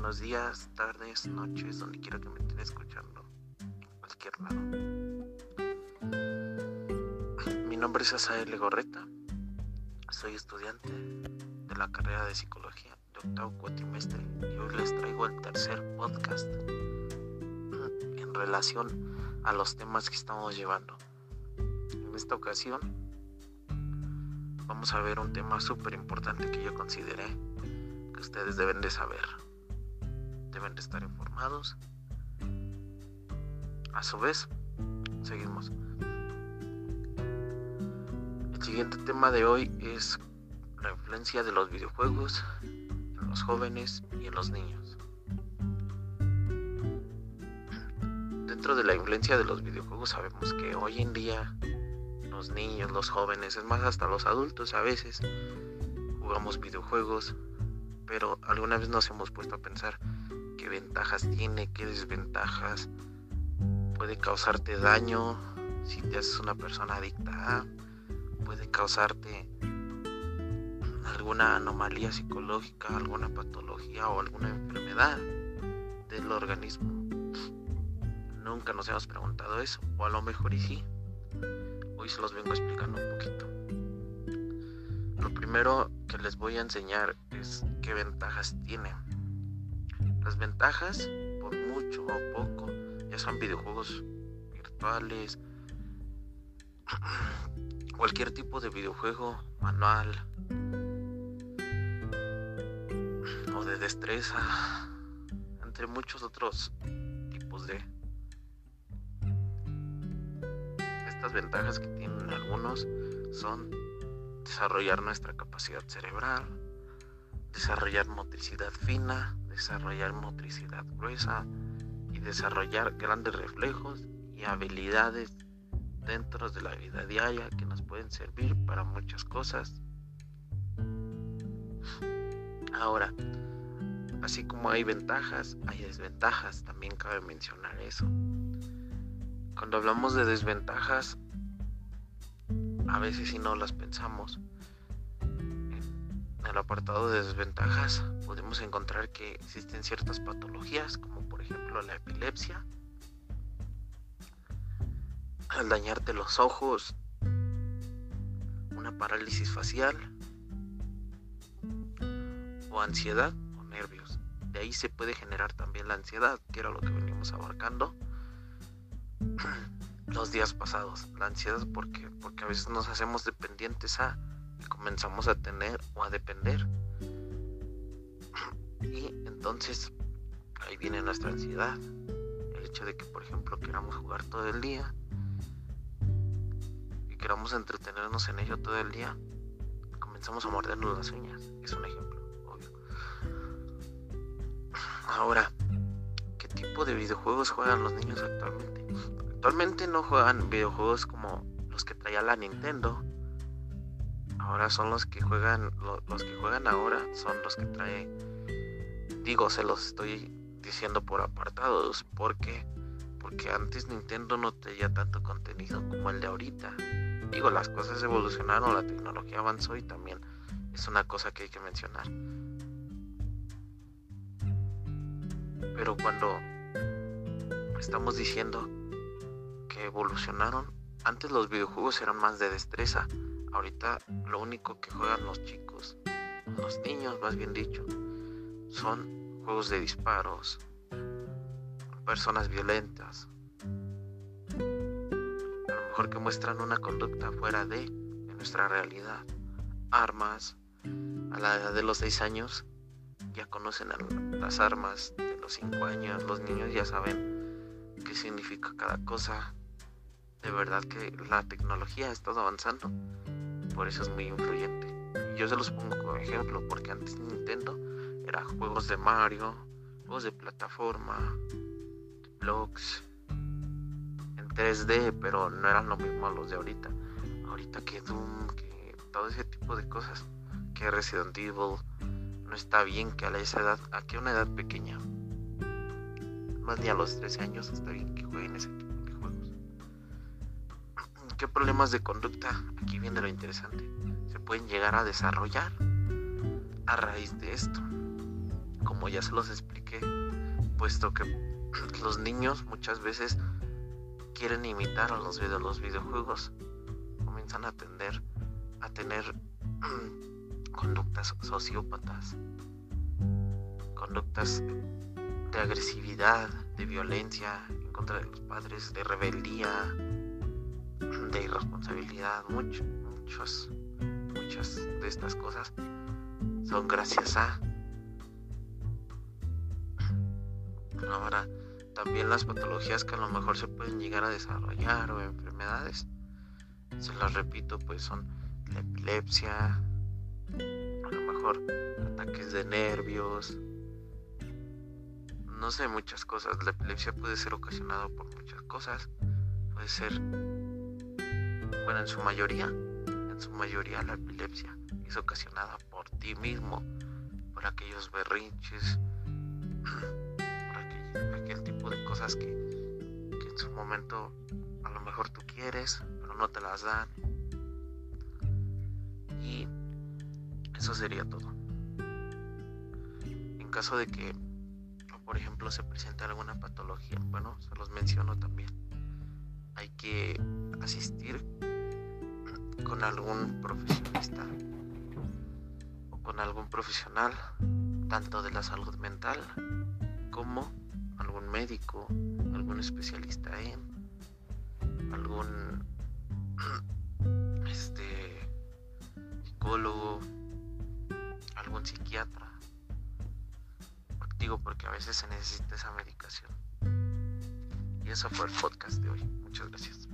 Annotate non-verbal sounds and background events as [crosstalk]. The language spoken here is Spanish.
buenos días, tardes, noches, donde quiera que me estén escuchando, cualquier lado. Mi nombre es Asael Legorreta, soy estudiante de la carrera de psicología de octavo cuatrimestre y hoy les traigo el tercer podcast en relación a los temas que estamos llevando. En esta ocasión vamos a ver un tema súper importante que yo consideré que ustedes deben de saber. Deben de estar informados. A su vez, seguimos. El siguiente tema de hoy es la influencia de los videojuegos en los jóvenes y en los niños. Dentro de la influencia de los videojuegos sabemos que hoy en día los niños, los jóvenes, es más hasta los adultos a veces jugamos videojuegos, pero alguna vez nos hemos puesto a pensar qué ventajas tiene, qué desventajas, puede causarte daño si te haces una persona adicta puede causarte alguna anomalía psicológica, alguna patología o alguna enfermedad del organismo. Nunca nos hemos preguntado eso, o a lo mejor y sí. Hoy se los vengo explicando un poquito. Lo primero que les voy a enseñar es qué ventajas tiene. Las ventajas, por mucho o poco, ya son videojuegos virtuales, [clears throat] cualquier tipo de videojuego manual [clears throat] o de destreza, entre muchos otros tipos de... Estas ventajas que tienen algunos son desarrollar nuestra capacidad cerebral, desarrollar motricidad fina, desarrollar motricidad gruesa y desarrollar grandes reflejos y habilidades dentro de la vida diaria que nos pueden servir para muchas cosas. Ahora, así como hay ventajas, hay desventajas, también cabe mencionar eso. Cuando hablamos de desventajas, a veces si no las pensamos. El apartado de desventajas podemos encontrar que existen ciertas patologías, como por ejemplo la epilepsia, al dañarte los ojos, una parálisis facial o ansiedad o nervios. De ahí se puede generar también la ansiedad, que era lo que venimos abarcando [clears throat] los días pasados. La ansiedad porque porque a veces nos hacemos dependientes a comenzamos a tener o a depender. Y entonces ahí viene nuestra ansiedad. El hecho de que, por ejemplo, queramos jugar todo el día queramos entretenernos en ello todo el día, comenzamos a mordernos las uñas. Es un ejemplo, obvio. Ahora, ¿qué tipo de videojuegos juegan los niños actualmente? Actualmente no juegan videojuegos como los que traía la Nintendo. Ahora son los que juegan, los que juegan ahora son los que trae, digo, se los estoy diciendo por apartados, porque porque antes Nintendo no tenía tanto contenido como el de ahorita. Digo, las cosas evolucionaron, la tecnología avanzó y también es una cosa que hay que mencionar. Pero cuando estamos diciendo que evolucionaron, antes los videojuegos eran más de destreza, ahorita lo único que juegan los chicos, los niños más bien dicho, son juegos de disparos, personas violentas, que muestran una conducta fuera de, nuestra realidad. Armas, a la edad de los 6 años ya conocen las armas, de los 5 años los niños ya saben qué significa cada cosa. De verdad que la tecnología ha estado avanzando, por eso es muy influyente. yo se los pongo como ejemplo, porque antes Nintendo era juegos de Mario, juegos de plataforma, blogs, 3D, pero no eran lo mismo a los de ahorita. Ahorita que Doom, que todo ese tipo de cosas, que Resident Evil, no está bien que a esa edad, a una edad pequeña, más ni a los 13 años, está bien que jueguen ese tipo. ¿Qué problemas de conducta? Aquí viene lo interesante. Se pueden llegar a desarrollar a raíz de esto, como ya se los expliqué, puesto que [clears throat] los niños muchas veces quieren imitar a los, los videojuegos, comienzan a tener, a tener [clears throat] conductas sociópatas, conductas de agresividad, de violencia en contra de los padres, de rebeldía, de irresponsabilidad, mucho, muchos, muchas de estas cosas son gracias a ahora también las patologías que a lo mejor se pueden llegar a desarrollar o enfermedades se las repito pues son la epilepsia a lo mejor ataques de nervios no sé muchas cosas. La epilepsia puede ser ocasionada por muchas cosas puede ser bueno en su mayoría en su mayoría la epilepsia es ocasionada por ti mismo por aquellos berrinches [clears throat] aquel tipo de cosas que, en su momento a lo mejor tú quieres, pero no te las dan. Y eso sería todo. En caso de que, por ejemplo, se presente alguna patología, bueno, se los menciono también. Hay que asistir con algún profesionista o con algún profesional, tanto de la salud mental como médico, algún especialista en, algún [clears throat] este psicólogo, algún psiquiatra. Digo porque a veces se necesita esa medicación. Y eso fue el podcast de hoy. Muchas gracias.